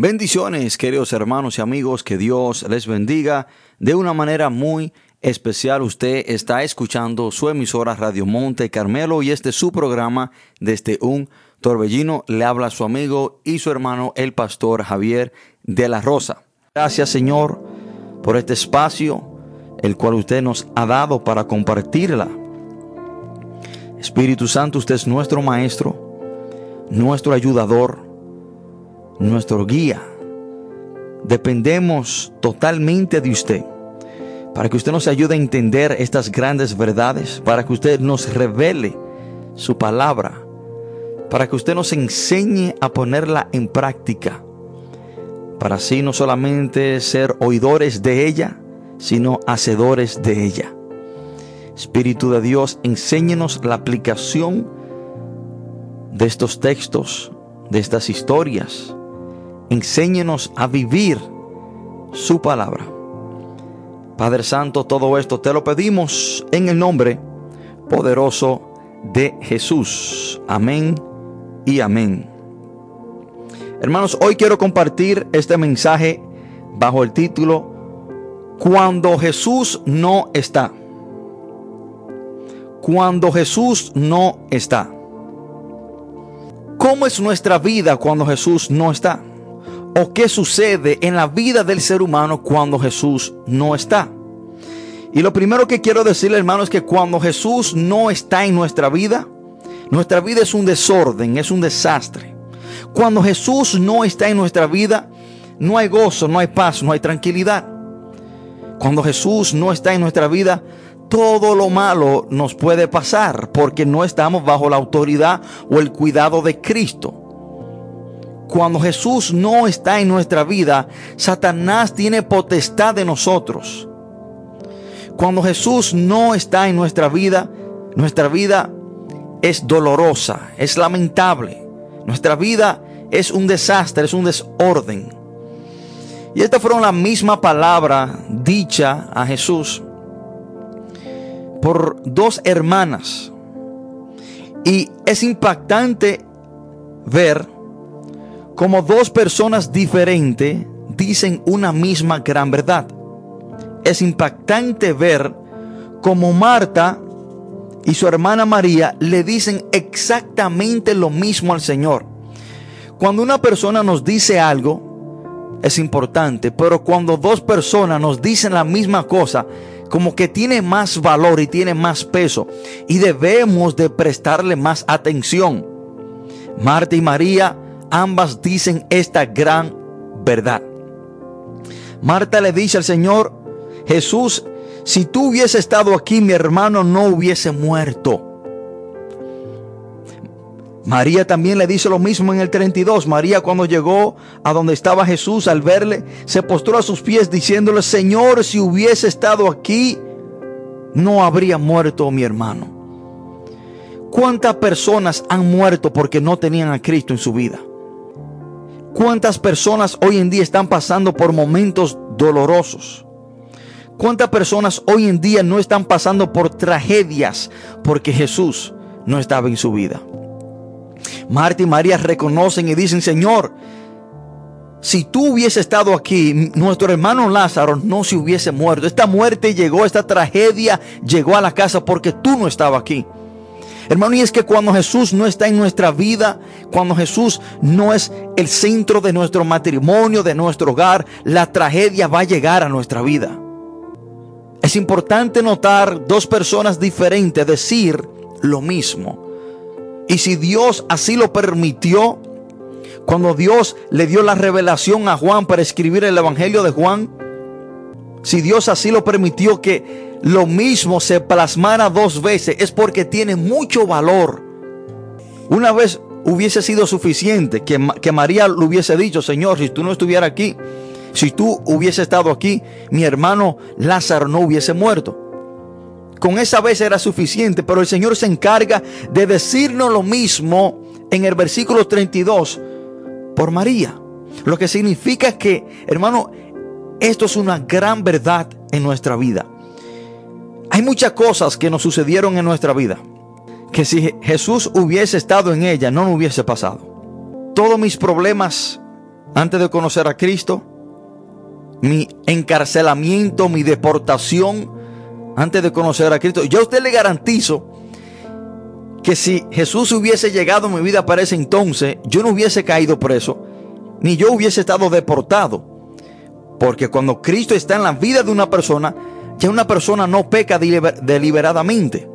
Bendiciones, queridos hermanos y amigos, que Dios les bendiga de una manera muy especial. Usted está escuchando su emisora Radio Monte Carmelo y este es su programa desde un torbellino. Le habla su amigo y su hermano, el pastor Javier de la Rosa. Gracias, Señor, por este espacio, el cual usted nos ha dado para compartirla. Espíritu Santo, usted es nuestro maestro, nuestro ayudador nuestro guía. Dependemos totalmente de usted para que usted nos ayude a entender estas grandes verdades, para que usted nos revele su palabra, para que usted nos enseñe a ponerla en práctica, para así no solamente ser oidores de ella, sino hacedores de ella. Espíritu de Dios, enséñenos la aplicación de estos textos, de estas historias, Enséñenos a vivir su palabra. Padre Santo, todo esto te lo pedimos en el nombre poderoso de Jesús. Amén y amén. Hermanos, hoy quiero compartir este mensaje bajo el título Cuando Jesús no está. Cuando Jesús no está. ¿Cómo es nuestra vida cuando Jesús no está? O qué sucede en la vida del ser humano cuando Jesús no está. Y lo primero que quiero decirle, hermano, es que cuando Jesús no está en nuestra vida, nuestra vida es un desorden, es un desastre. Cuando Jesús no está en nuestra vida, no hay gozo, no hay paz, no hay tranquilidad. Cuando Jesús no está en nuestra vida, todo lo malo nos puede pasar porque no estamos bajo la autoridad o el cuidado de Cristo. Cuando Jesús no está en nuestra vida, Satanás tiene potestad de nosotros. Cuando Jesús no está en nuestra vida, nuestra vida es dolorosa, es lamentable. Nuestra vida es un desastre, es un desorden. Y esta fueron la misma palabra dicha a Jesús por dos hermanas. Y es impactante ver como dos personas diferentes dicen una misma gran verdad. Es impactante ver como Marta y su hermana María le dicen exactamente lo mismo al Señor. Cuando una persona nos dice algo, es importante, pero cuando dos personas nos dicen la misma cosa, como que tiene más valor y tiene más peso y debemos de prestarle más atención. Marta y María ambas dicen esta gran verdad. Marta le dice al Señor, Jesús, si tú hubiese estado aquí, mi hermano no hubiese muerto. María también le dice lo mismo en el 32. María cuando llegó a donde estaba Jesús al verle, se postró a sus pies diciéndole, Señor, si hubiese estado aquí, no habría muerto mi hermano. ¿Cuántas personas han muerto porque no tenían a Cristo en su vida? ¿Cuántas personas hoy en día están pasando por momentos dolorosos? ¿Cuántas personas hoy en día no están pasando por tragedias porque Jesús no estaba en su vida? Marta y María reconocen y dicen, Señor, si tú hubiese estado aquí, nuestro hermano Lázaro no se hubiese muerto. Esta muerte llegó, esta tragedia llegó a la casa porque tú no estabas aquí. Hermano, y es que cuando Jesús no está en nuestra vida, cuando Jesús no es el centro de nuestro matrimonio, de nuestro hogar, la tragedia va a llegar a nuestra vida. Es importante notar dos personas diferentes decir lo mismo. Y si Dios así lo permitió, cuando Dios le dio la revelación a Juan para escribir el Evangelio de Juan, si Dios así lo permitió que lo mismo se plasmara dos veces, es porque tiene mucho valor. Una vez hubiese sido suficiente que, que María le hubiese dicho, Señor, si tú no estuvieras aquí, si tú hubiese estado aquí, mi hermano Lázaro no hubiese muerto. Con esa vez era suficiente, pero el Señor se encarga de decirnos lo mismo en el versículo 32 por María. Lo que significa que, hermano, esto es una gran verdad en nuestra vida. Hay muchas cosas que nos sucedieron en nuestra vida que si Jesús hubiese estado en ella no nos hubiese pasado. Todos mis problemas antes de conocer a Cristo, mi encarcelamiento, mi deportación antes de conocer a Cristo. Yo usted le garantizo que si Jesús hubiese llegado a mi vida para ese entonces, yo no hubiese caído preso, ni yo hubiese estado deportado. Porque cuando Cristo está en la vida de una persona, ya una persona no peca deliberadamente.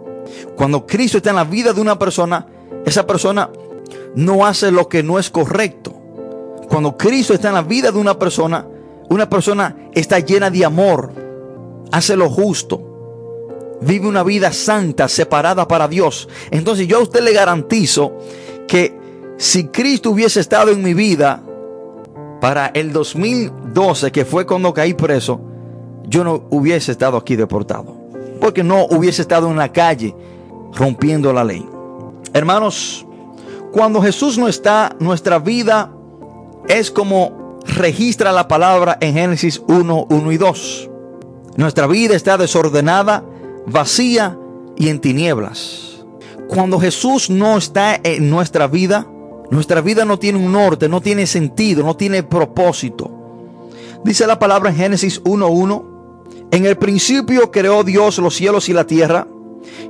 Cuando Cristo está en la vida de una persona, esa persona no hace lo que no es correcto. Cuando Cristo está en la vida de una persona, una persona está llena de amor, hace lo justo, vive una vida santa, separada para Dios. Entonces yo a usted le garantizo que si Cristo hubiese estado en mi vida para el 2012, que fue cuando caí preso, yo no hubiese estado aquí deportado. Porque no hubiese estado en la calle rompiendo la ley. Hermanos, cuando Jesús no está, nuestra vida es como registra la palabra en Génesis 1, 1 y 2. Nuestra vida está desordenada, vacía y en tinieblas. Cuando Jesús no está en nuestra vida, nuestra vida no tiene un norte, no tiene sentido, no tiene propósito. Dice la palabra en Génesis 1.1. En el principio creó Dios los cielos y la tierra.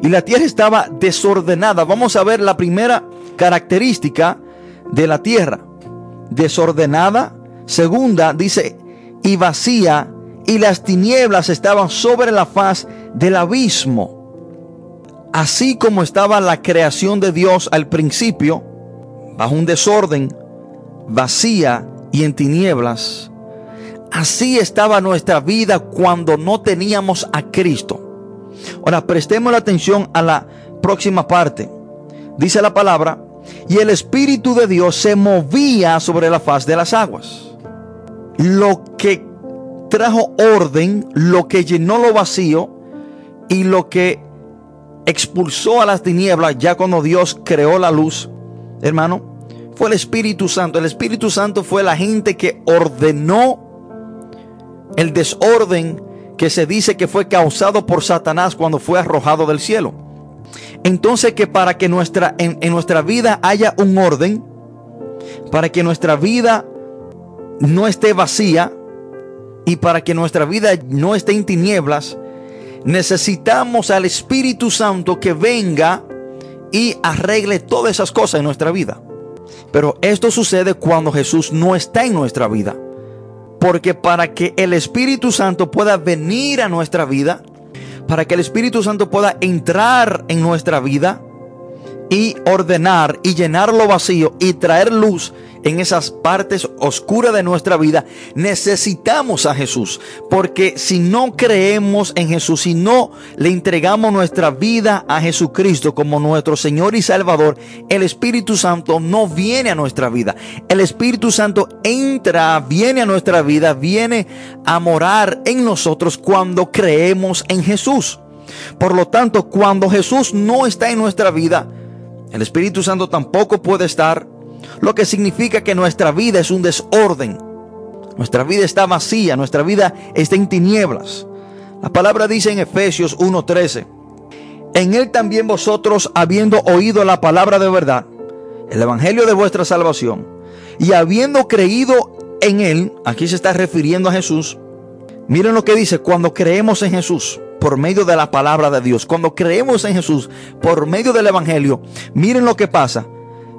Y la tierra estaba desordenada. Vamos a ver la primera característica de la tierra. Desordenada. Segunda, dice, y vacía. Y las tinieblas estaban sobre la faz del abismo. Así como estaba la creación de Dios al principio, bajo un desorden, vacía y en tinieblas. Así estaba nuestra vida cuando no teníamos a Cristo. Ahora prestemos la atención a la próxima parte. Dice la palabra, y el Espíritu de Dios se movía sobre la faz de las aguas. Lo que trajo orden, lo que llenó lo vacío y lo que expulsó a las tinieblas ya cuando Dios creó la luz, hermano, fue el Espíritu Santo. El Espíritu Santo fue la gente que ordenó el desorden que se dice que fue causado por Satanás cuando fue arrojado del cielo. Entonces que para que nuestra, en, en nuestra vida haya un orden, para que nuestra vida no esté vacía y para que nuestra vida no esté en tinieblas, necesitamos al Espíritu Santo que venga y arregle todas esas cosas en nuestra vida. Pero esto sucede cuando Jesús no está en nuestra vida. Porque para que el Espíritu Santo pueda venir a nuestra vida, para que el Espíritu Santo pueda entrar en nuestra vida y ordenar y llenar lo vacío y traer luz en esas partes oscuras de nuestra vida, necesitamos a Jesús. Porque si no creemos en Jesús, si no le entregamos nuestra vida a Jesucristo como nuestro Señor y Salvador, el Espíritu Santo no viene a nuestra vida. El Espíritu Santo entra, viene a nuestra vida, viene a morar en nosotros cuando creemos en Jesús. Por lo tanto, cuando Jesús no está en nuestra vida, el Espíritu Santo tampoco puede estar lo que significa que nuestra vida es un desorden. Nuestra vida está vacía, nuestra vida está en tinieblas. La palabra dice en Efesios 1:13, en él también vosotros, habiendo oído la palabra de verdad, el evangelio de vuestra salvación, y habiendo creído en él, aquí se está refiriendo a Jesús, miren lo que dice, cuando creemos en Jesús, por medio de la palabra de Dios, cuando creemos en Jesús, por medio del evangelio, miren lo que pasa,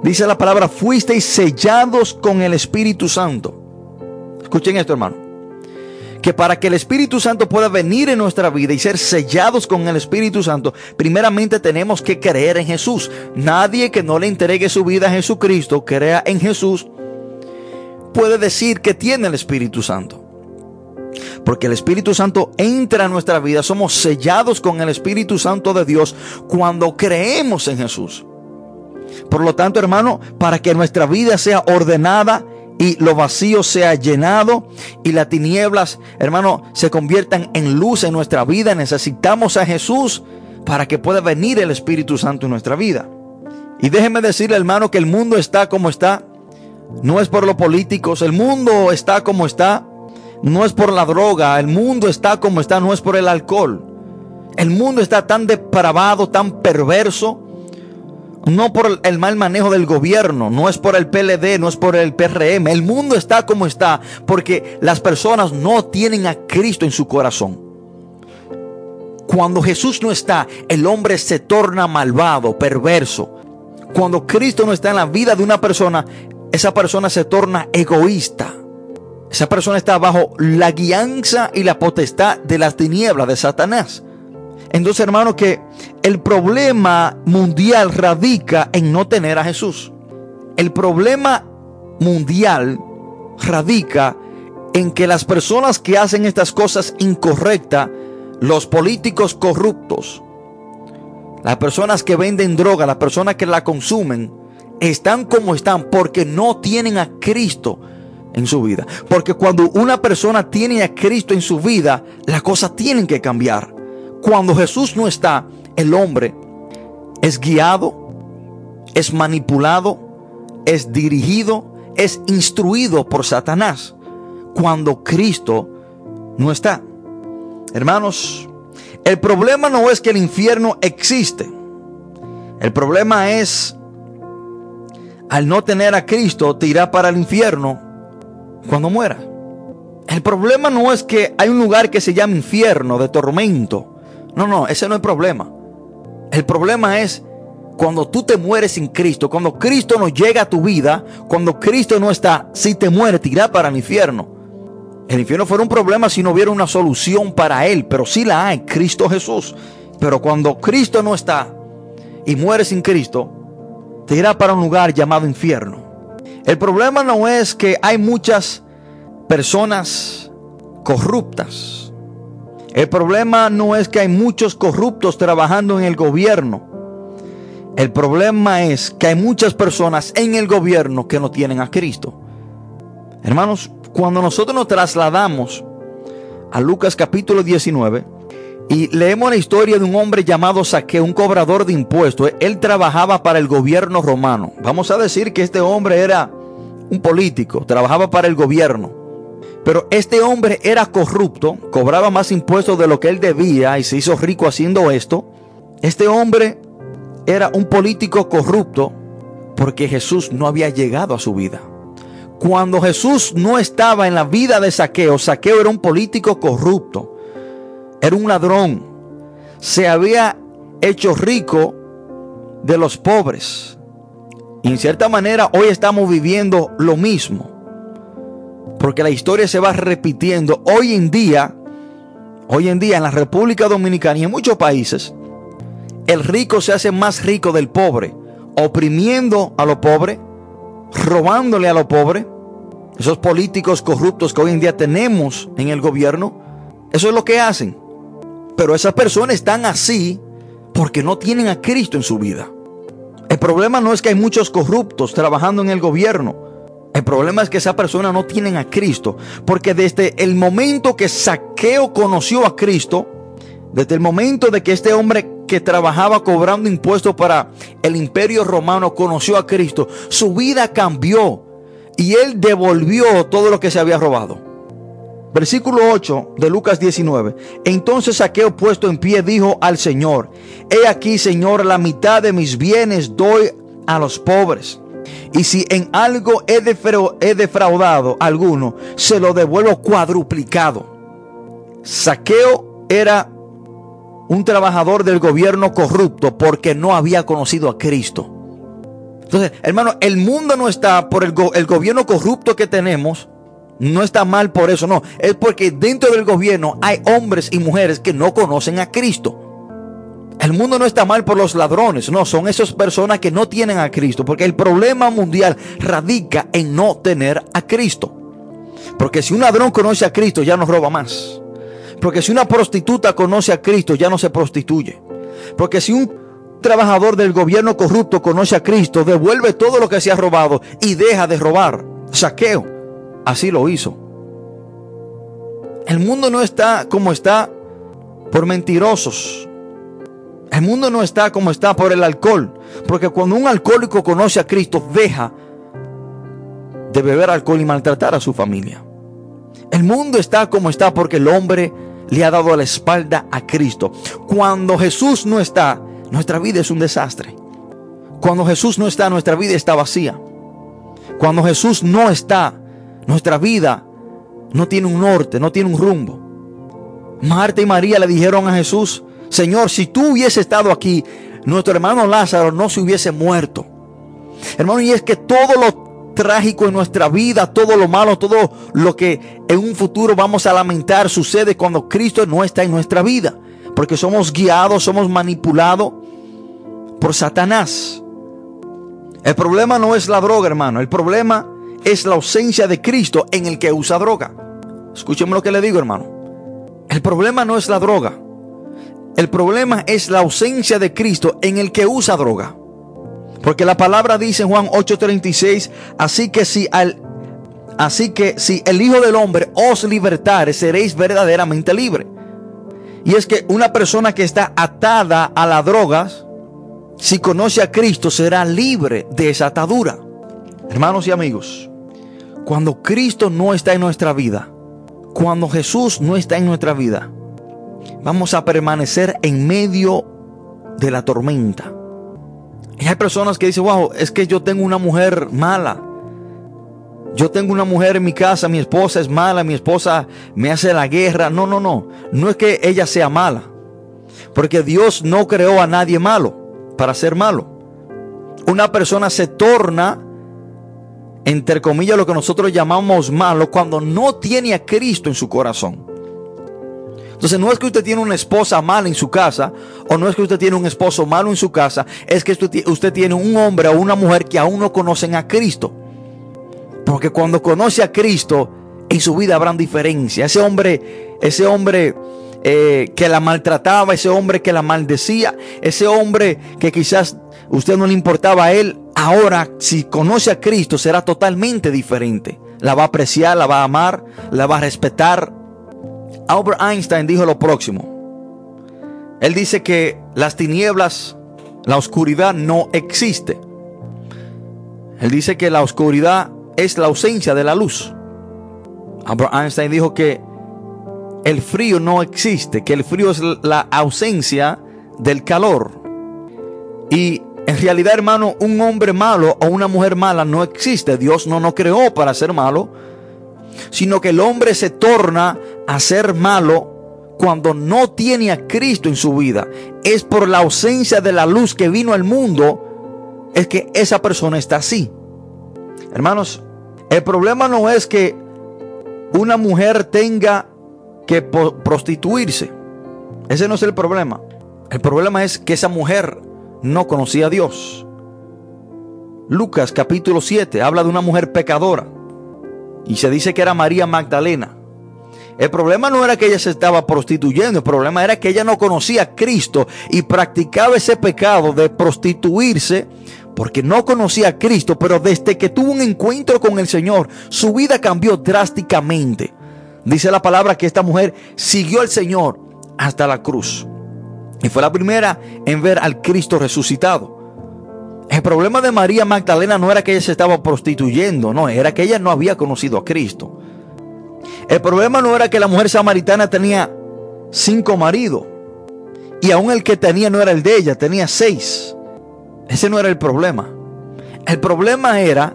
Dice la palabra, fuisteis sellados con el Espíritu Santo. Escuchen esto, hermano. Que para que el Espíritu Santo pueda venir en nuestra vida y ser sellados con el Espíritu Santo, primeramente tenemos que creer en Jesús. Nadie que no le entregue su vida a Jesucristo, crea en Jesús, puede decir que tiene el Espíritu Santo. Porque el Espíritu Santo entra en nuestra vida, somos sellados con el Espíritu Santo de Dios cuando creemos en Jesús. Por lo tanto, hermano, para que nuestra vida sea ordenada y lo vacío sea llenado y las tinieblas, hermano, se conviertan en luz en nuestra vida, necesitamos a Jesús para que pueda venir el Espíritu Santo en nuestra vida. Y déjeme decirle, hermano, que el mundo está como está. No es por los políticos, el mundo está como está. No es por la droga, el mundo está como está, no es por el alcohol. El mundo está tan depravado, tan perverso, no por el mal manejo del gobierno, no es por el PLD, no es por el PRM. El mundo está como está porque las personas no tienen a Cristo en su corazón. Cuando Jesús no está, el hombre se torna malvado, perverso. Cuando Cristo no está en la vida de una persona, esa persona se torna egoísta. Esa persona está bajo la guianza y la potestad de las tinieblas de Satanás. Entonces, hermano, que el problema mundial radica en no tener a Jesús. El problema mundial radica en que las personas que hacen estas cosas incorrectas, los políticos corruptos, las personas que venden droga, las personas que la consumen, están como están porque no tienen a Cristo en su vida. Porque cuando una persona tiene a Cristo en su vida, las cosas tienen que cambiar. Cuando Jesús no está, el hombre es guiado, es manipulado, es dirigido, es instruido por Satanás. Cuando Cristo no está. Hermanos, el problema no es que el infierno existe. El problema es, al no tener a Cristo, te irá para el infierno cuando muera. El problema no es que hay un lugar que se llama infierno de tormento. No, no, ese no es el problema. El problema es cuando tú te mueres sin Cristo, cuando Cristo no llega a tu vida, cuando Cristo no está, si te mueres, te irá para el infierno. El infierno fuera un problema si no hubiera una solución para él, pero sí la hay, Cristo Jesús. Pero cuando Cristo no está y mueres sin Cristo, te irá para un lugar llamado infierno. El problema no es que hay muchas personas corruptas. El problema no es que hay muchos corruptos trabajando en el gobierno. El problema es que hay muchas personas en el gobierno que no tienen a Cristo. Hermanos, cuando nosotros nos trasladamos a Lucas capítulo 19 y leemos la historia de un hombre llamado Saqueo, un cobrador de impuestos, él trabajaba para el gobierno romano. Vamos a decir que este hombre era un político, trabajaba para el gobierno. Pero este hombre era corrupto, cobraba más impuestos de lo que él debía y se hizo rico haciendo esto. Este hombre era un político corrupto porque Jesús no había llegado a su vida. Cuando Jesús no estaba en la vida de Saqueo, Saqueo era un político corrupto, era un ladrón, se había hecho rico de los pobres. Y en cierta manera hoy estamos viviendo lo mismo. Porque la historia se va repitiendo. Hoy en día, hoy en día en la República Dominicana y en muchos países, el rico se hace más rico del pobre, oprimiendo a los pobres, robándole a los pobres. Esos políticos corruptos que hoy en día tenemos en el gobierno, eso es lo que hacen. Pero esas personas están así porque no tienen a Cristo en su vida. El problema no es que hay muchos corruptos trabajando en el gobierno. El problema es que esa persona no tienen a Cristo. Porque desde el momento que Saqueo conoció a Cristo, desde el momento de que este hombre que trabajaba cobrando impuestos para el imperio romano conoció a Cristo, su vida cambió y él devolvió todo lo que se había robado. Versículo 8 de Lucas 19. Entonces Saqueo puesto en pie dijo al Señor, He aquí Señor, la mitad de mis bienes doy a los pobres. Y si en algo he, defraudado a alguno, se lo devuelvo cuadruplicado. Saqueo era un trabajador del gobierno corrupto porque no había conocido a Cristo. Entonces, hermano, el mundo no está por el, el gobierno corrupto que tenemos. No está mal por eso, no. Es porque dentro del gobierno hay hombres y mujeres que no conocen a Cristo. El mundo no está mal por los ladrones, no, son esas personas que no tienen a Cristo, porque el problema mundial radica en no tener a Cristo. Porque si un ladrón conoce a Cristo, ya no roba más. Porque si una prostituta conoce a Cristo, ya no se prostituye. Porque si un trabajador del gobierno corrupto conoce a Cristo, devuelve todo lo que se ha robado y deja de robar. Saqueo. Así lo hizo. El mundo no está como está por mentirosos, el mundo no está como está por el alcohol. Porque cuando un alcohólico conoce a Cristo, deja de beber alcohol y maltratar a su familia. El mundo está como está porque el hombre le ha dado la espalda a Cristo. Cuando Jesús no está, nuestra vida es un desastre. Cuando Jesús no está, nuestra vida está vacía. Cuando Jesús no está, nuestra vida no tiene un norte, no tiene un rumbo. Marta y María le dijeron a Jesús, Señor, si tú hubiese estado aquí, nuestro hermano Lázaro no se hubiese muerto. Hermano, y es que todo lo trágico en nuestra vida, todo lo malo, todo lo que en un futuro vamos a lamentar sucede cuando Cristo no está en nuestra vida. Porque somos guiados, somos manipulados por Satanás. El problema no es la droga, hermano. El problema es la ausencia de Cristo en el que usa droga. Escúcheme lo que le digo, hermano. El problema no es la droga. El problema es la ausencia de Cristo en el que usa droga. Porque la palabra dice en Juan 8:36, así que si así que si el Hijo del hombre os libertare, seréis verdaderamente libre. Y es que una persona que está atada a las drogas, si conoce a Cristo, será libre de esa atadura. Hermanos y amigos, cuando Cristo no está en nuestra vida, cuando Jesús no está en nuestra vida, vamos a permanecer en medio de la tormenta. Y hay personas que dicen, wow, es que yo tengo una mujer mala. Yo tengo una mujer en mi casa, mi esposa es mala, mi esposa me hace la guerra. No, no, no. No es que ella sea mala. Porque Dios no creó a nadie malo para ser malo. Una persona se torna, entre comillas, lo que nosotros llamamos malo cuando no tiene a Cristo en su corazón. Entonces no es que usted tiene una esposa mala en su casa, o no es que usted tiene un esposo malo en su casa, es que usted tiene un hombre o una mujer que aún no conocen a Cristo. Porque cuando conoce a Cristo, en su vida habrán diferencia. Ese hombre, ese hombre eh, que la maltrataba, ese hombre que la maldecía, ese hombre que quizás usted no le importaba a él, ahora si conoce a Cristo será totalmente diferente. La va a apreciar, la va a amar, la va a respetar. Albert Einstein dijo lo próximo. Él dice que las tinieblas, la oscuridad no existe. Él dice que la oscuridad es la ausencia de la luz. Albert Einstein dijo que el frío no existe, que el frío es la ausencia del calor. Y en realidad, hermano, un hombre malo o una mujer mala no existe. Dios no nos creó para ser malo, sino que el hombre se torna a ser malo cuando no tiene a Cristo en su vida. Es por la ausencia de la luz que vino al mundo, es que esa persona está así. Hermanos, el problema no es que una mujer tenga que prostituirse. Ese no es el problema. El problema es que esa mujer no conocía a Dios. Lucas capítulo 7 habla de una mujer pecadora y se dice que era María Magdalena. El problema no era que ella se estaba prostituyendo, el problema era que ella no conocía a Cristo y practicaba ese pecado de prostituirse porque no conocía a Cristo, pero desde que tuvo un encuentro con el Señor, su vida cambió drásticamente. Dice la palabra que esta mujer siguió al Señor hasta la cruz. Y fue la primera en ver al Cristo resucitado. El problema de María Magdalena no era que ella se estaba prostituyendo, no, era que ella no había conocido a Cristo. El problema no era que la mujer samaritana tenía cinco maridos y aún el que tenía no era el de ella, tenía seis. Ese no era el problema. El problema era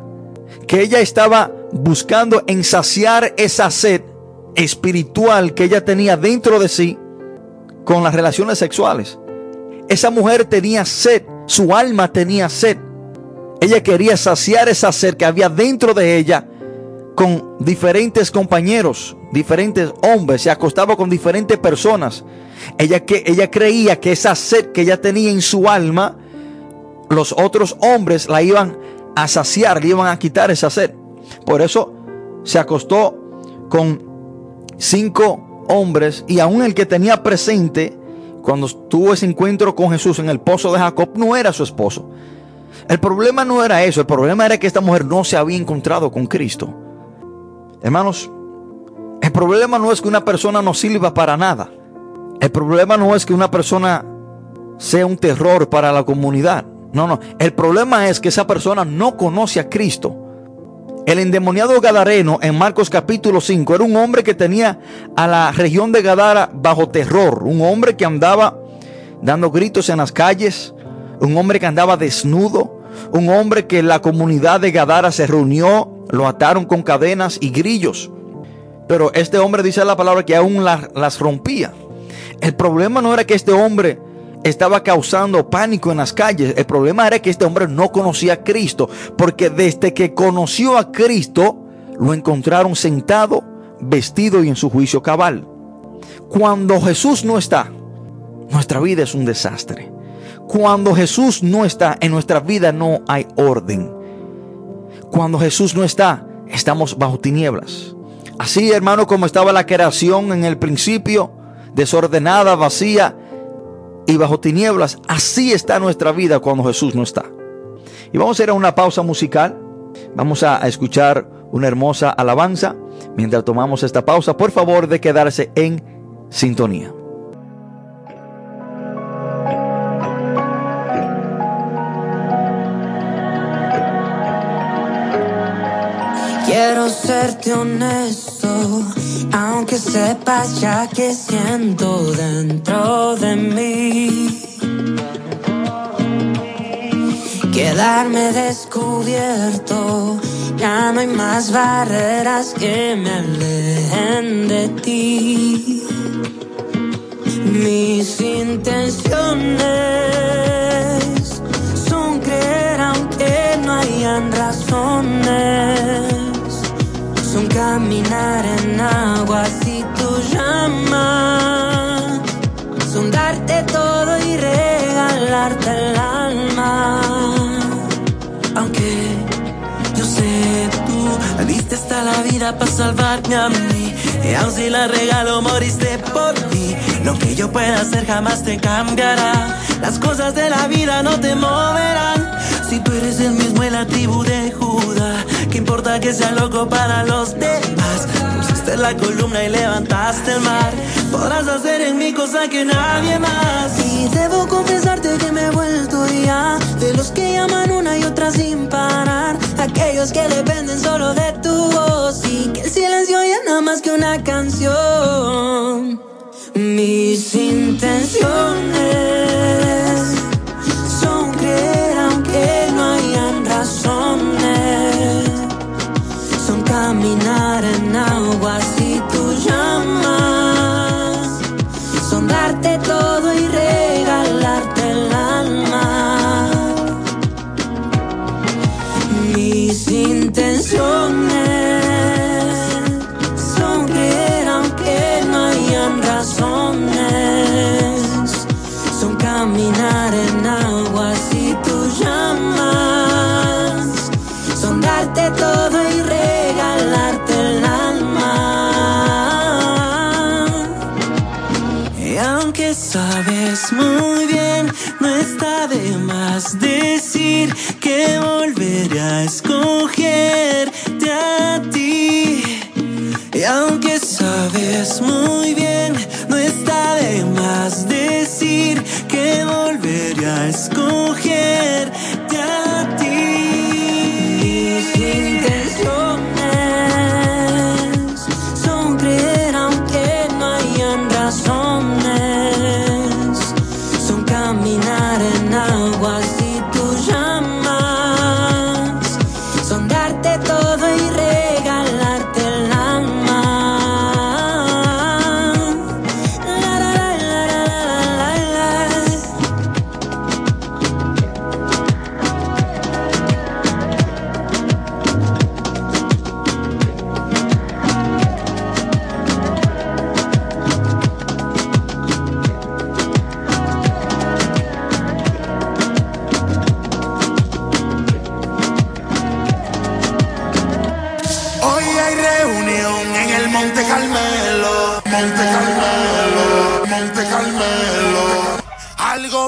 que ella estaba buscando ensaciar esa sed espiritual que ella tenía dentro de sí con las relaciones sexuales. Esa mujer tenía sed, su alma tenía sed. Ella quería saciar esa sed que había dentro de ella con diferentes compañeros, diferentes hombres, se acostaba con diferentes personas. Ella, que, ella creía que esa sed que ella tenía en su alma, los otros hombres la iban a saciar, le iban a quitar esa sed. Por eso se acostó con cinco hombres y aún el que tenía presente cuando tuvo ese encuentro con Jesús en el pozo de Jacob no era su esposo. El problema no era eso, el problema era que esta mujer no se había encontrado con Cristo. Hermanos, el problema no es que una persona no sirva para nada. El problema no es que una persona sea un terror para la comunidad. No, no. El problema es que esa persona no conoce a Cristo. El endemoniado Gadareno en Marcos capítulo 5 era un hombre que tenía a la región de Gadara bajo terror. Un hombre que andaba dando gritos en las calles. Un hombre que andaba desnudo. un hombre que la comunidad de Gadara se reunió, lo ataron con cadenas y grillos. Pero este hombre dice la palabra que aún las rompía. El problema no era que este hombre estaba causando pánico en las calles. El problema era que este hombre no conocía a Cristo. Porque desde que conoció a Cristo, lo encontraron sentado, vestido y en su juicio cabal. Cuando Jesús no está, nuestra vida es un desastre. Cuando Jesús no está, en nuestra vida no hay orden. Cuando Jesús no está, estamos bajo tinieblas. Así, hermano, como estaba la creación en el principio, desordenada, vacía y bajo tinieblas, así está nuestra vida cuando Jesús no está. Y vamos a ir a una pausa musical. Vamos a escuchar una hermosa alabanza. Mientras tomamos esta pausa, por favor de quedarse en sintonía. Quiero serte honesto, aunque sepas ya que siento dentro de mí. Quedarme descubierto, ya no hay más barreras que me alejen de ti. Mis intenciones son creer aunque no hayan razones son caminar en agua si tú llamas, son darte todo y regalarte el alma. Aunque yo sé tú diste hasta la vida para salvarme a mí, y aun si la regalo moriste por mí. Lo que yo pueda hacer jamás te cambiará. Las cosas de la vida no te moverán. Si tú eres el mismo en la tribu de Judá ¿Qué importa que sea loco para los demás? Pusiste la columna y levantaste el mar. Podrás hacer en mí cosa que nadie más. Y debo confesarte que me he vuelto ya de los que llaman una y otra sin parar. Aquellos que dependen solo de tu voz y que el silencio ya nada más que una canción. Mis intenciones son creer aunque no hayan razones sabes muy bien, no está de más decir que volveré a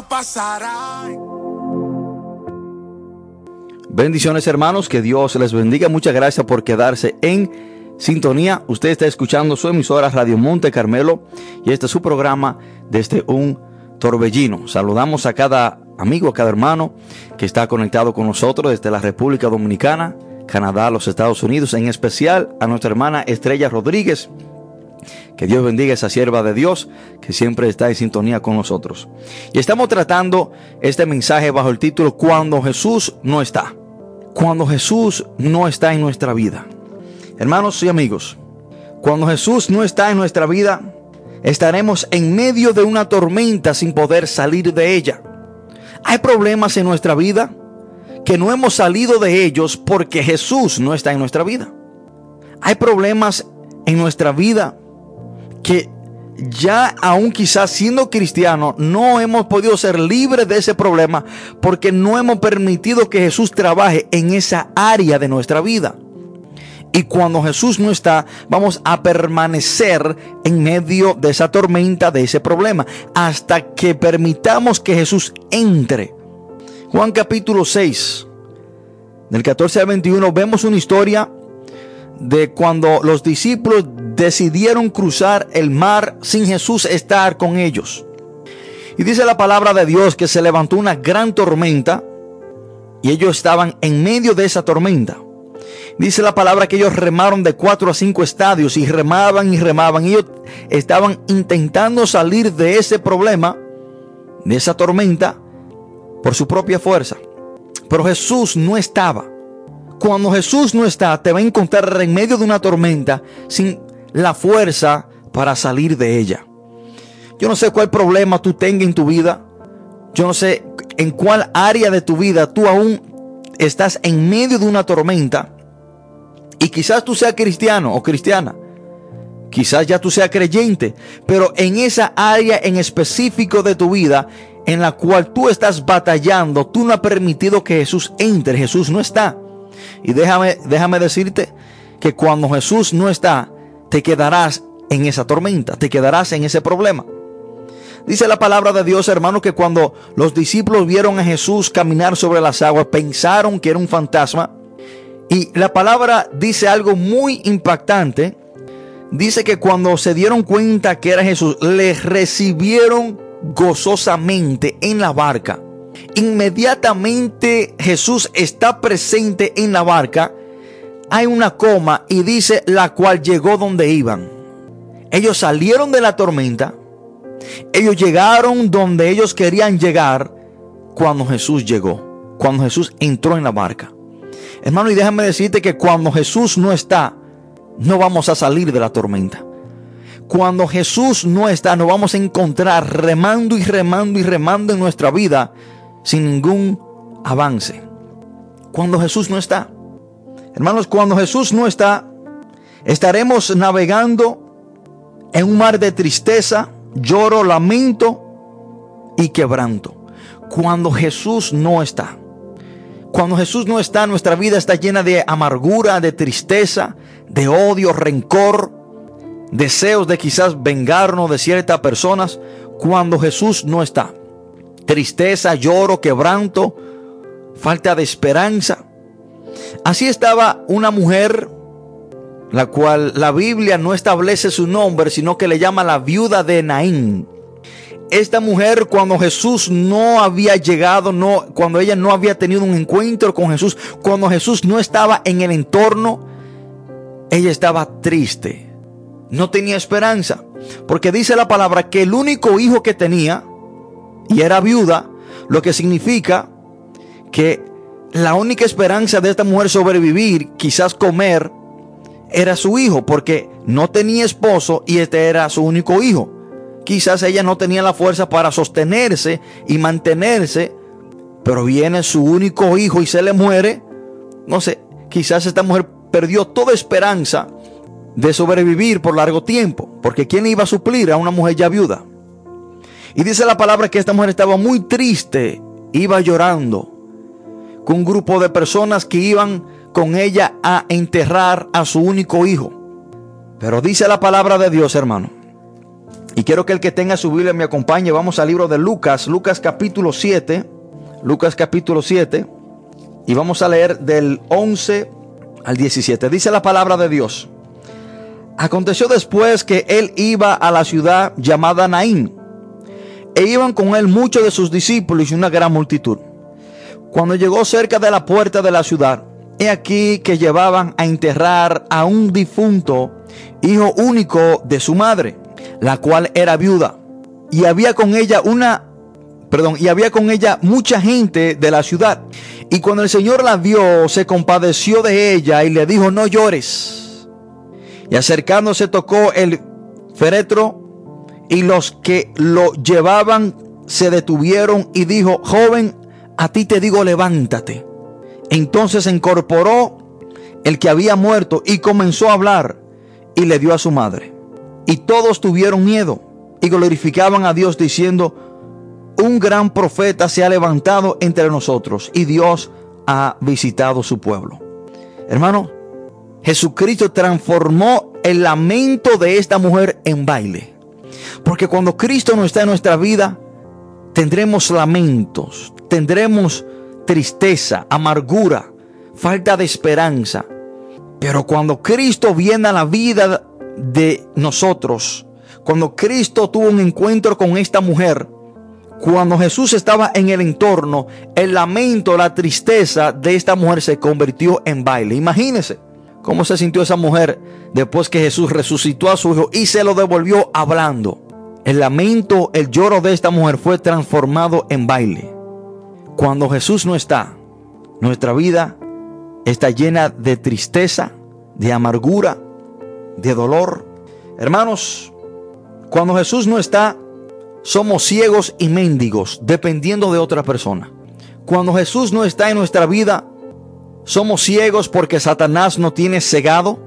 Pasará. Bendiciones hermanos, que Dios les bendiga. Muchas gracias por quedarse en sintonía. Usted está escuchando su emisora Radio Monte Carmelo y este es su programa desde un torbellino. Saludamos a cada amigo, a cada hermano que está conectado con nosotros desde la República Dominicana, Canadá, los Estados Unidos, en especial a nuestra hermana Estrella Rodríguez Que Dios bendiga a esa sierva de Dios que siempre está en sintonía con nosotros. Y estamos tratando este mensaje bajo el título Cuando Jesús no está. Cuando Jesús no está en nuestra vida. Hermanos y amigos, cuando Jesús no está en nuestra vida, estaremos en medio de una tormenta sin poder salir de ella. Hay problemas en nuestra vida que no hemos salido de ellos porque Jesús no está en nuestra vida. Hay problemas en nuestra vida que ya aún quizás siendo cristianos no hemos podido ser libres de ese problema porque no hemos permitido que Jesús trabaje en esa área de nuestra vida. Y cuando Jesús no está, vamos a permanecer en medio de esa tormenta, de ese problema, hasta que permitamos que Jesús entre. Juan capítulo 6, del 14 al 21, vemos una historia de cuando los discípulos decidieron cruzar el mar sin Jesús estar con ellos. Y dice la palabra de Dios que se levantó una gran tormenta y ellos estaban en medio de esa tormenta. Dice la palabra que ellos remaron de cuatro a cinco estadios y remaban y remaban. Ellos estaban intentando salir de ese problema, de esa tormenta, por su propia fuerza. Pero Jesús no estaba. Cuando Jesús no está, te va a encontrar en medio de una tormenta sin la fuerza para salir de ella. Yo no sé cuál problema tú tengas en tu vida. Yo no sé en cuál área de tu vida tú aún estás en medio de una tormenta. Y quizás tú seas cristiano o cristiana. Quizás ya tú seas creyente. Pero en esa área en específico de tu vida en la cual tú estás batallando, tú no has permitido que Jesús entre. Jesús no está. Y déjame, déjame decirte que cuando Jesús no está, te quedarás en esa tormenta, te quedarás en ese problema. Dice la palabra de Dios, hermano, que cuando los discípulos vieron a Jesús caminar sobre las aguas, pensaron que era un fantasma. Y la palabra dice algo muy impactante. Dice que cuando se dieron cuenta que era Jesús, le recibieron gozosamente en la barca. Inmediatamente Jesús está presente en la barca. Hay una coma y dice la cual llegó donde iban. Ellos salieron de la tormenta. Ellos llegaron donde ellos querían llegar cuando Jesús llegó. Cuando Jesús entró en la barca. Hermano, y déjame decirte que cuando Jesús no está, no vamos a salir de la tormenta. Cuando Jesús no está, nos vamos a encontrar remando y remando y remando en nuestra vida sin ningún avance. Cuando Jesús no está. Hermanos, cuando Jesús no está, estaremos navegando en un mar de tristeza, lloro, lamento y quebranto. Cuando Jesús no está. Cuando Jesús no está, nuestra vida está llena de amargura, de tristeza, de odio, rencor, deseos de quizás vengarnos de ciertas personas. Cuando Jesús no está tristeza, lloro, quebranto, falta de esperanza. Así estaba una mujer, la cual la Biblia no establece su nombre, sino que le llama la viuda de Naín. Esta mujer cuando Jesús no había llegado, no, cuando ella no había tenido un encuentro con Jesús, cuando Jesús no estaba en el entorno, ella estaba triste. No tenía esperanza. Porque dice la palabra que el único hijo que tenía y era viuda, lo que significa que la única esperanza de esta mujer sobrevivir, quizás comer, era su hijo, porque no tenía esposo y este era su único hijo. Quizás ella no tenía la fuerza para sostenerse y mantenerse, pero viene su único hijo y se le muere. No sé, quizás esta mujer perdió toda esperanza de sobrevivir por largo tiempo, porque ¿quién iba a suplir a una mujer ya viuda? Y dice la palabra que esta mujer estaba muy triste, iba llorando, un grupo de personas que iban con ella a enterrar a su único hijo. Pero dice la palabra de Dios, hermano. Y quiero que el que tenga su Biblia me acompañe. Vamos al libro de Lucas, Lucas capítulo 7. Lucas capítulo 7. Y vamos a leer del 11 al 17. Dice la palabra de Dios. Aconteció después que él iba a la ciudad llamada Naín e iban con él muchos de sus discípulos y una gran multitud. Cuando llegó cerca de la puerta de la ciudad, He aquí que llevaban a enterrar a un difunto, hijo único de su madre, la cual era viuda. Y había con ella una, perdón, y había con ella mucha gente de la ciudad. Y cuando el Señor la vio, se compadeció de ella y le dijo, no llores. Y acercándose tocó el féretro y los que lo llevaban se detuvieron y dijo, joven, a ti te digo, levántate. Entonces se incorporó el que había muerto y comenzó a hablar y le dio a su madre. Y todos tuvieron miedo y glorificaban a Dios diciendo, un gran profeta se ha levantado entre nosotros y Dios ha visitado su pueblo. Hermano, Jesucristo transformó el lamento de esta mujer en baile. Porque cuando Cristo no está en nuestra vida, tendremos lamentos, tendremos tristeza, amargura, falta de esperanza. Pero cuando Cristo viene a la vida de nosotros, cuando Cristo tuvo un encuentro con esta mujer, cuando Jesús estaba en el entorno, el lamento, la tristeza de esta mujer se convirtió en baile. Imagínense cómo se sintió esa mujer después que Jesús resucitó a su hijo y se lo devolvió hablando. El lamento, el lloro de esta mujer fue transformado en baile. Cuando Jesús no está, nuestra vida está llena de tristeza, de amargura, de dolor. Hermanos, cuando Jesús no está, somos ciegos y mendigos, dependiendo de otra persona. Cuando Jesús no está en nuestra vida, somos ciegos porque Satanás no tiene cegado.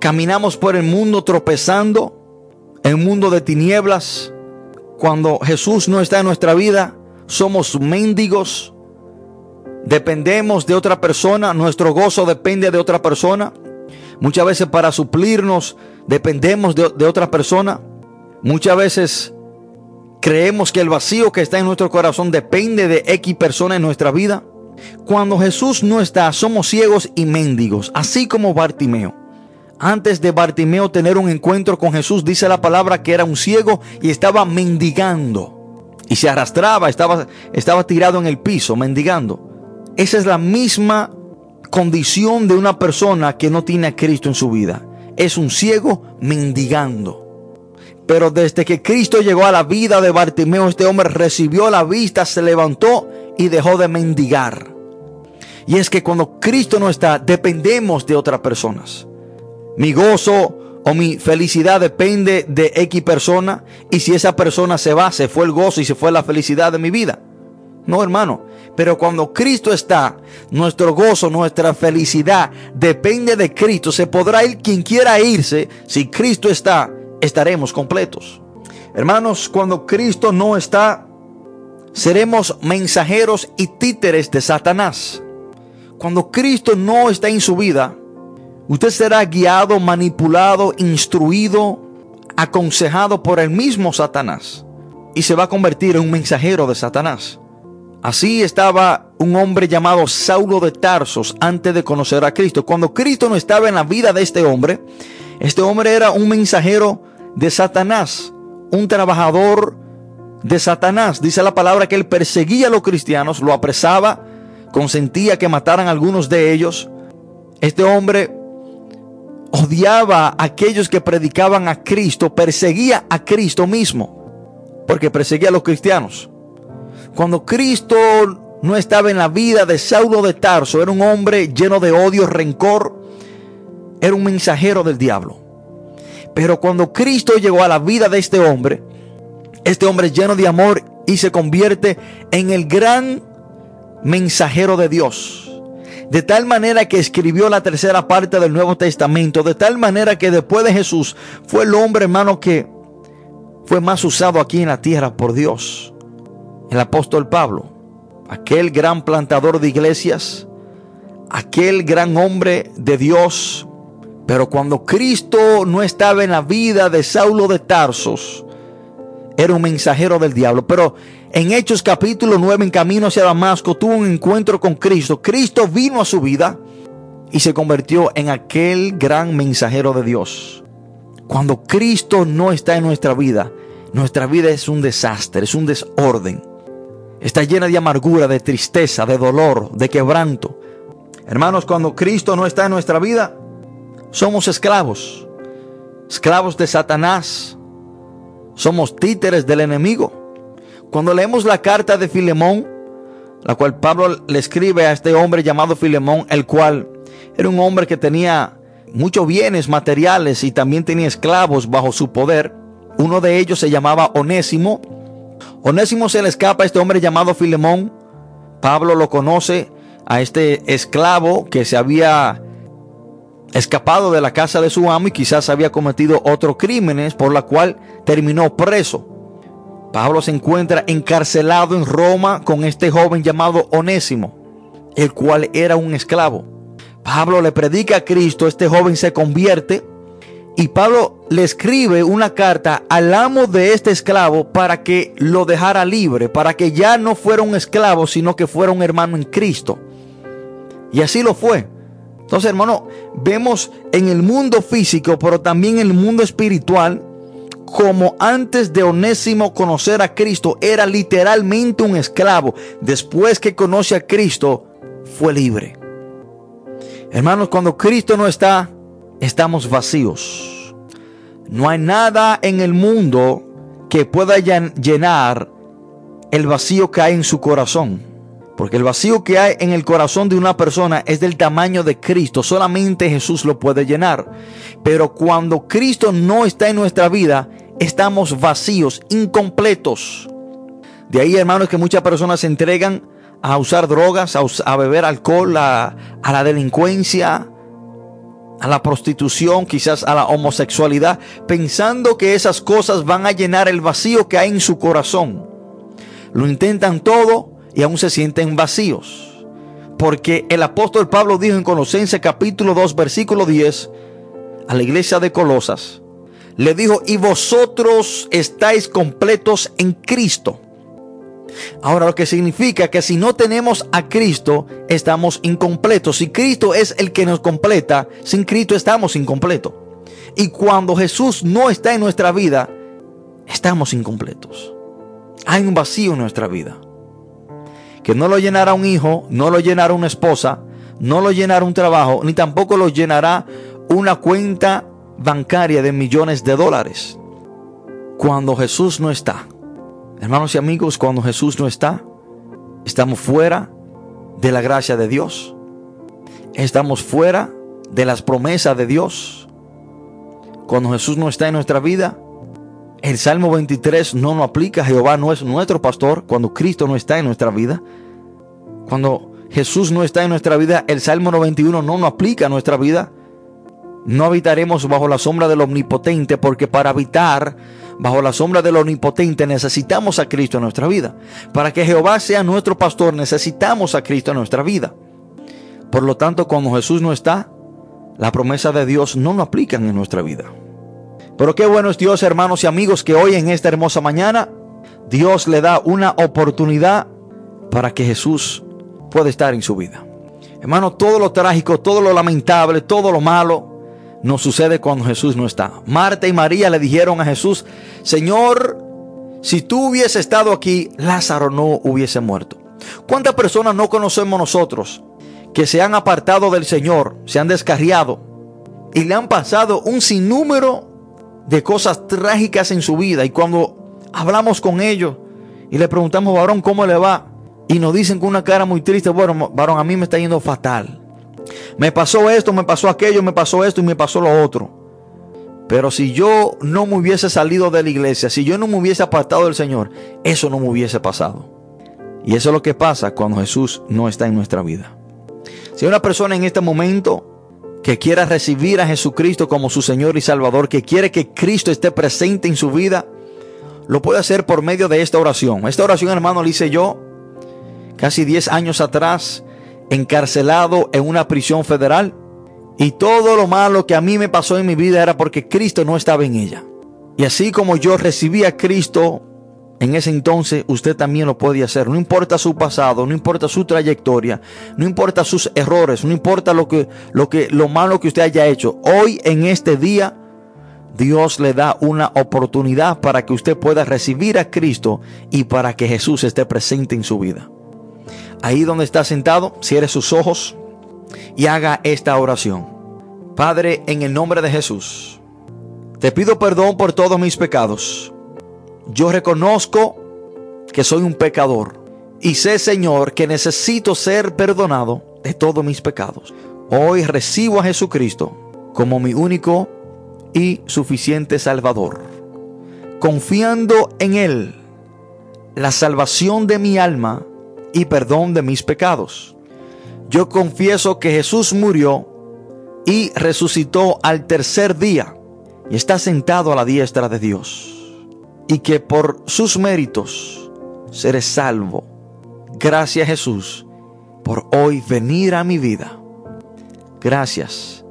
Caminamos por el mundo tropezando, en un mundo de tinieblas. Cuando Jesús no está en nuestra vida, somos mendigos, dependemos de otra persona, nuestro gozo depende de otra persona. Muchas veces para suplirnos dependemos de, de otra persona. Muchas veces creemos que el vacío que está en nuestro corazón depende de X persona en nuestra vida. Cuando Jesús no está, somos ciegos y mendigos, así como Bartimeo. Antes de Bartimeo tener un encuentro con Jesús, dice la palabra que era un ciego y estaba mendigando y se arrastraba, estaba, estaba tirado en el piso, mendigando. Esa es la misma condición de una persona que no tiene a Cristo en su vida. Es un ciego mendigando. Pero desde que Cristo llegó a la vida de Bartimeo, este hombre recibió la vista, se levantó y dejó de mendigar. Y es que cuando Cristo no está, dependemos de otras personas. Mi gozo o mi felicidad depende de X persona y si esa persona se va, se fue el gozo y se fue la felicidad de mi vida. No, hermano. Pero cuando Cristo está, nuestro gozo, nuestra felicidad depende de Cristo. Se podrá ir quien quiera irse. Si Cristo está, estaremos completos. Hermanos, cuando Cristo no está, seremos mensajeros y títeres de Satanás. Cuando Cristo no está en su vida, Usted será guiado, manipulado, instruido, aconsejado por el mismo Satanás y se va a convertir en un mensajero de Satanás. Así estaba un hombre llamado Saulo de Tarsos antes de conocer a Cristo. Cuando Cristo no estaba en la vida de este hombre, este hombre era un mensajero de Satanás, un trabajador de Satanás. Dice la palabra que él perseguía a los cristianos, lo apresaba, consentía que mataran a algunos de ellos. Este hombre odiaba a aquellos que predicaban a Cristo, perseguía a Cristo mismo, porque perseguía a los cristianos. Cuando Cristo no estaba en la vida de Saulo de Tarso, era un hombre lleno de odio, rencor, era un mensajero del diablo. Pero cuando Cristo llegó a la vida de este hombre, este hombre lleno de amor y se convierte en el gran mensajero de Dios de tal manera que escribió la tercera parte del Nuevo Testamento, de tal manera que después de Jesús fue el hombre, hermano, que fue más usado aquí en la tierra por Dios. El apóstol Pablo, aquel gran plantador de iglesias, aquel gran hombre de Dios, pero cuando Cristo no estaba en la vida de Saulo de Tarsos, era un mensajero del diablo. Pero en Hechos capítulo 9, en camino hacia Damasco, tuvo un encuentro con Cristo. Cristo vino a su vida y se convirtió en aquel gran mensajero de Dios. Cuando Cristo no está en nuestra vida, nuestra vida es un desastre, es un desorden. Está llena de amargura, de tristeza, de dolor, de quebranto. Hermanos, cuando Cristo no está en nuestra vida, somos esclavos. Esclavos de Satanás. Somos títeres del enemigo. Cuando leemos la carta de Filemón, la cual Pablo le escribe a este hombre llamado Filemón, el cual era un hombre que tenía muchos bienes materiales y también tenía esclavos bajo su poder. Uno de ellos se llamaba Onésimo. Onésimo se le escapa a este hombre llamado Filemón. Pablo lo conoce a este esclavo que se había escapado de la casa de su amo y quizás había cometido otros crímenes por la cual terminó preso. Pablo se encuentra encarcelado en Roma con este joven llamado Onésimo, el cual era un esclavo. Pablo le predica a Cristo, este joven se convierte y Pablo le escribe una carta al amo de este esclavo para que lo dejara libre, para que ya no fuera un esclavo, sino que fuera un hermano en Cristo. Y así lo fue. Entonces, hermano, vemos en el mundo físico, pero también en el mundo espiritual, como antes de Onésimo conocer a Cristo, era literalmente un esclavo. Después que conoce a Cristo, fue libre. Hermanos, cuando Cristo no está, estamos vacíos. No hay nada en el mundo que pueda llenar el vacío que hay en su corazón. Porque el vacío que hay en el corazón de una persona es del tamaño de Cristo. Solamente Jesús lo puede llenar. Pero cuando Cristo no está en nuestra vida, estamos vacíos, incompletos. De ahí, hermanos, que muchas personas se entregan a usar drogas, a, beber alcohol, a, la delincuencia, a la prostitución, quizás a la homosexualidad, pensando que esas cosas van a llenar el vacío que hay en su corazón. Lo intentan todo y aún se sienten vacíos. Porque el apóstol Pablo dijo en Colosenses capítulo 2 versículo 10 a la iglesia de Colosas, le dijo, y vosotros estáis completos en Cristo. Ahora lo que significa que si no tenemos a Cristo, estamos incompletos. Si Cristo es el que nos completa, sin Cristo estamos incompletos. Y cuando Jesús no está en nuestra vida, estamos incompletos. Hay un vacío en nuestra vida que no lo llenará un hijo, no lo llenará una esposa, no lo llenará un trabajo, ni tampoco lo llenará una cuenta bancaria de millones de dólares. Cuando Jesús no está, hermanos y amigos, cuando Jesús no está, estamos fuera de la gracia de Dios. Estamos fuera de las promesas de Dios. Cuando Jesús no está en nuestra vida, el Salmo 23 no nos aplica. Jehová no es nuestro pastor cuando Cristo no está en nuestra vida. Cuando Jesús no está en nuestra vida, el Salmo 91 no nos aplica a nuestra vida. No habitaremos bajo la sombra del Omnipotente porque para habitar bajo la sombra del Omnipotente necesitamos a Cristo en nuestra vida. Para que Jehová sea nuestro pastor necesitamos a Cristo en nuestra vida. Por lo tanto, cuando Jesús no está, la promesa de Dios no nos aplican en nuestra vida. Pero qué bueno es Dios, hermanos y amigos, que hoy en esta hermosa mañana Dios le da una oportunidad para que Jesús pueda estar en su vida. Hermano, todo lo trágico, todo lo lamentable, todo lo malo nos sucede cuando Jesús no está. Marta y María le dijeron a Jesús, Señor, si tú hubiese estado aquí, Lázaro no hubiese muerto. ¿Cuántas personas no conocemos nosotros que se han apartado del Señor, se han descarriado y le han pasado un sinnúmero de cosas trágicas en su vida. Y cuando hablamos con ellos y le preguntamos, varón, ¿cómo le va? Y nos dicen con una cara muy triste, bueno, varón, a mí me está yendo fatal. Me pasó esto, me pasó aquello, me pasó esto y me pasó lo otro. Pero si yo no me hubiese salido de la iglesia, si yo no me hubiese apartado del Señor, eso no me hubiese pasado. Y eso es lo que pasa cuando Jesús no está en nuestra vida. Si una persona en este momento que quiera recibir a Jesucristo como su Señor y Salvador, que quiere que Cristo esté presente en su vida, lo puede hacer por medio de esta oración. Esta oración, hermano, la hice yo casi 10 años atrás, encarcelado en una prisión federal. Y todo lo malo que a mí me pasó en mi vida era porque Cristo no estaba en ella. Y así como yo recibí a Cristo en ese entonces usted también lo puede hacer. No importa su pasado, no importa su trayectoria, no importa sus errores, no importa lo que lo que lo malo que usted haya hecho. Hoy en este día Dios le da una oportunidad para que usted pueda recibir a Cristo y para que Jesús esté presente en su vida. Ahí donde está sentado, cierre sus ojos. y haga esta oración. Padre, en el nombre de Jesús, te pido perdón por todos mis pecados. Yo reconozco que soy un pecador y sé, Señor, que necesito ser perdonado de todos mis pecados. Hoy recibo a Jesucristo como mi único y suficiente Salvador. Confiando en Él, la salvación de mi alma y perdón de mis pecados. Yo confieso que Jesús murió y resucitó al tercer día y está sentado a la diestra de Dios. Y que por sus méritos seré salvo. Gracias Jesús por hoy venir a mi vida. Gracias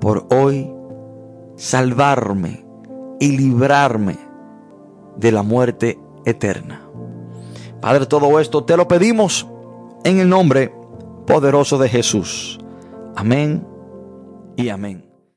por hoy salvarme y librarme de la muerte eterna. Padre, todo esto te lo pedimos en el nombre poderoso de Jesús. Amén y amén.